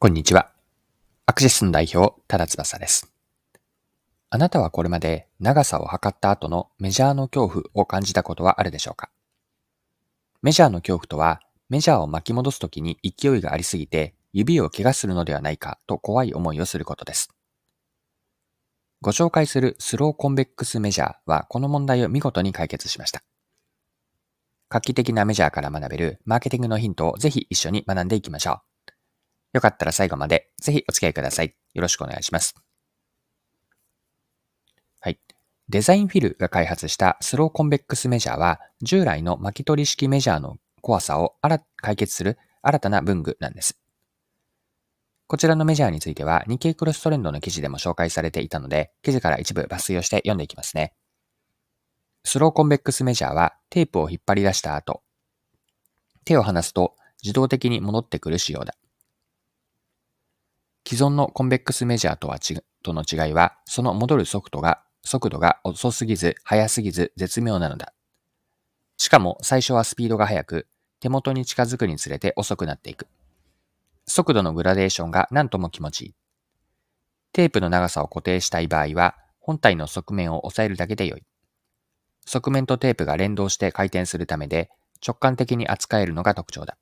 こんにちは。アクシスの代表、ただ翼です。あなたはこれまで長さを測った後のメジャーの恐怖を感じたことはあるでしょうか？メジャーの恐怖とは、メジャーを巻き戻すときに勢いがありすぎて指を怪我するのではないかと怖い思いをすることです。ご紹介するスローコンベックスメジャーはこの問題を見事に解決しました。画期的なメジャーから学べるマーケティングのヒントをぜひ一緒に学んでいきましょう。よかったら最後までぜひお付き合いください。よろしくお願いします。はい。デザインフィルが開発したスローコンベックスメジャーは従来の巻き取り式メジャーの怖さを解決する新たな文具なんです。こちらのメジャーについては日経クロストレンドの記事でも紹介されていたので、記事から一部抜粋をして読んでいきますね。スローコンベックスメジャーはテープを引っ張り出した後、手を離すと自動的に戻ってくる仕様だ。既存のコンベックスメジャーとはちとの違いは、その戻る速度が、速度が遅すぎず、速すぎず、絶妙なのだ。しかも、最初はスピードが速く、手元に近づくにつれて遅くなっていく。速度のグラデーションが何とも気持ちいい。テープの長さを固定したい場合は、本体の側面を押さえるだけでよい。側面とテープが連動して回転するためで、直感的に扱えるのが特徴だ。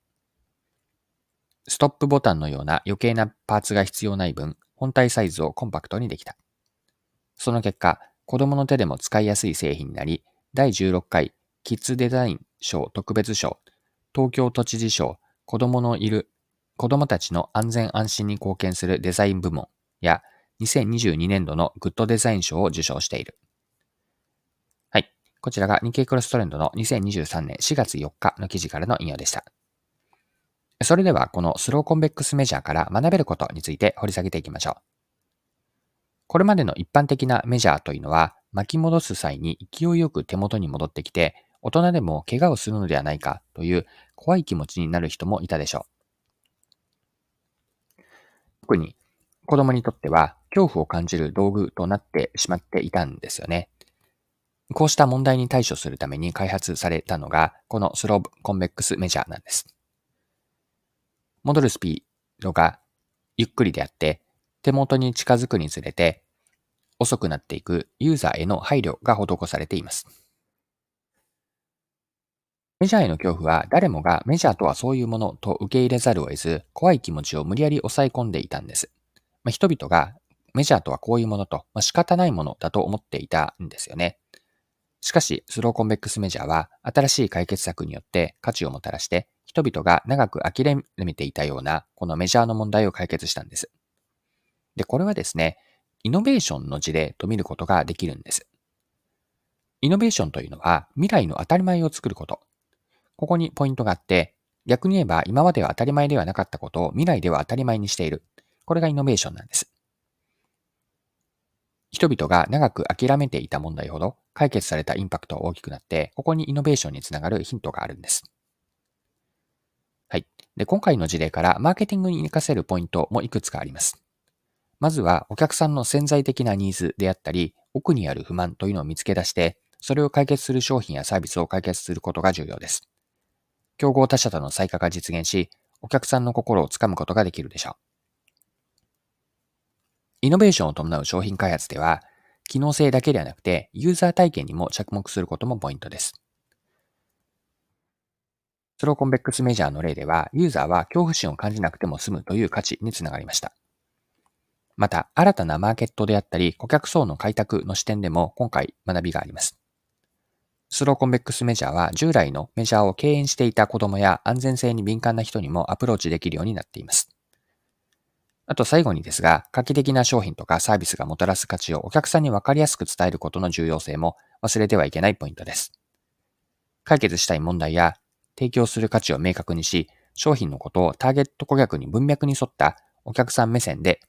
ストップボタンのような余計なパーツが必要ない分、本体サイズをコンパクトにできた。その結果、子供の手でも使いやすい製品になり、第16回キッズデザイン賞特別賞、東京都知事賞、子供のいる、子供たちの安全安心に貢献するデザイン部門や、2022年度のグッドデザイン賞を受賞している。はい。こちらが日経クロストレンドの2023年4月4日の記事からの引用でした。それではこのスローコンベックスメジャーから学べることについて掘り下げていきましょう。これまでの一般的なメジャーというのは巻き戻す際に勢いよく手元に戻ってきて大人でも怪我をするのではないかという怖い気持ちになる人もいたでしょう。特に子供にとっては恐怖を感じる道具となってしまっていたんですよね。こうした問題に対処するために開発されたのがこのスローコンベックスメジャーなんです。戻るスピードがゆっくりであって、手元に近づくにつれて遅くなっていくユーザーへの配慮が施されています。メジャーへの恐怖は誰もがメジャーとはそういうものと受け入れざるを得ず、怖い気持ちを無理やり抑え込んでいたんです。まあ、人々がメジャーとはこういうものと、まあ、仕方ないものだと思っていたんですよね。しかし、スローコンベックスメジャーは新しい解決策によって価値をもたらして人々が長く諦めていたような、このメジャーの問題を解決したんです。で、これはですね、イノベーションの事例と見ることができるんです。イノベーションというのは未来の当たり前を作ること。ここにポイントがあって、逆に言えば今までは当たり前ではなかったことを未来では当たり前にしている。これがイノベーションなんです。人々が長く諦めていた問題ほど解決されたインパクトは大きくなって、ここにイノベーションにつながるヒントがあるんです。で、今回の事例からマーケティングに活かせるポイントもいくつかあります。まずはお客さんの潜在的なニーズであったり、奥にある不満というのを見つけ出して、それを解決する商品やサービスを解決することが重要です。競合他社との再化が実現し、お客さんの心をつかむことができるでしょう。イノベーションを伴う商品開発では、機能性だけではなくて、ユーザー体験にも着目することもポイントです。スローコンベックスメジャーの例では、ユーザーは恐怖心を感じなくても済むという価値につながりました。また、新たなマーケットであったり、顧客層の開拓の視点でも今回学びがあります。スローコンベックスメジャーは従来のメジャーを敬遠していた子供や安全性に敏感な人にもアプローチできるようになっています。あと最後にですが、画期的な商品とかサービスがもたらす価値をお客さんにわかりやすく伝えることの重要性も忘れてはいけないポイントです。解決したい問題や提供する価値を明確にし、商品のことをターゲット顧客に文脈に沿ったお客さん目線で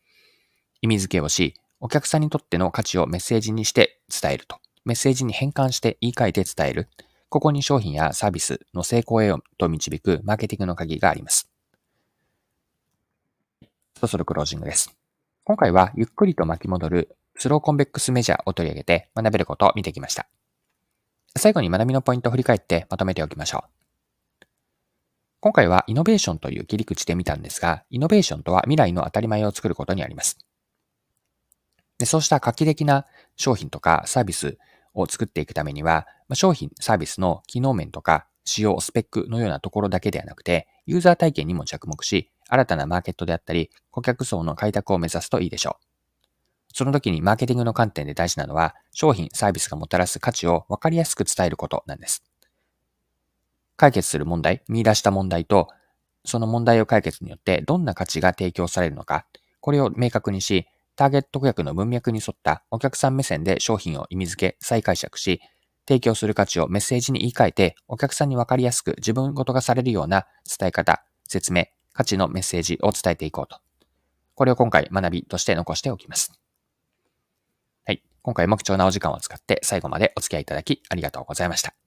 意味付けをし、お客さんにとっての価値をメッセージにして伝えると。メッセージに変換して言い換えて伝える。ここに商品やサービスの成功へと導くマーケティングの鍵があります。そろそろクロージングです。今回はゆっくりと巻き戻るスローコンベックスメジャーを取り上げて学べることを見てきました。最後に学びのポイントを振り返ってまとめておきましょう。今回はイノベーションという切り口で見たんですが、イノベーションとは未来の当たり前を作ることにあります。でそうした画期的な商品とかサービスを作っていくためには、商品、サービスの機能面とか仕様、スペックのようなところだけではなくて、ユーザー体験にも着目し、新たなマーケットであったり、顧客層の開拓を目指すといいでしょう。その時にマーケティングの観点で大事なのは、商品、サービスがもたらす価値を分かりやすく伝えることなんです。解決する問題、見出した問題と、その問題を解決によってどんな価値が提供されるのか、これを明確にし、ターゲット顧客の文脈に沿ったお客さん目線で商品を意味付け、再解釈し、提供する価値をメッセージに言い換えて、お客さんにわかりやすく自分ごとがされるような伝え方、説明、価値のメッセージを伝えていこうと。これを今回学びとして残しておきます。はい。今回も貴重なお時間を使って最後までお付き合いいただきありがとうございました。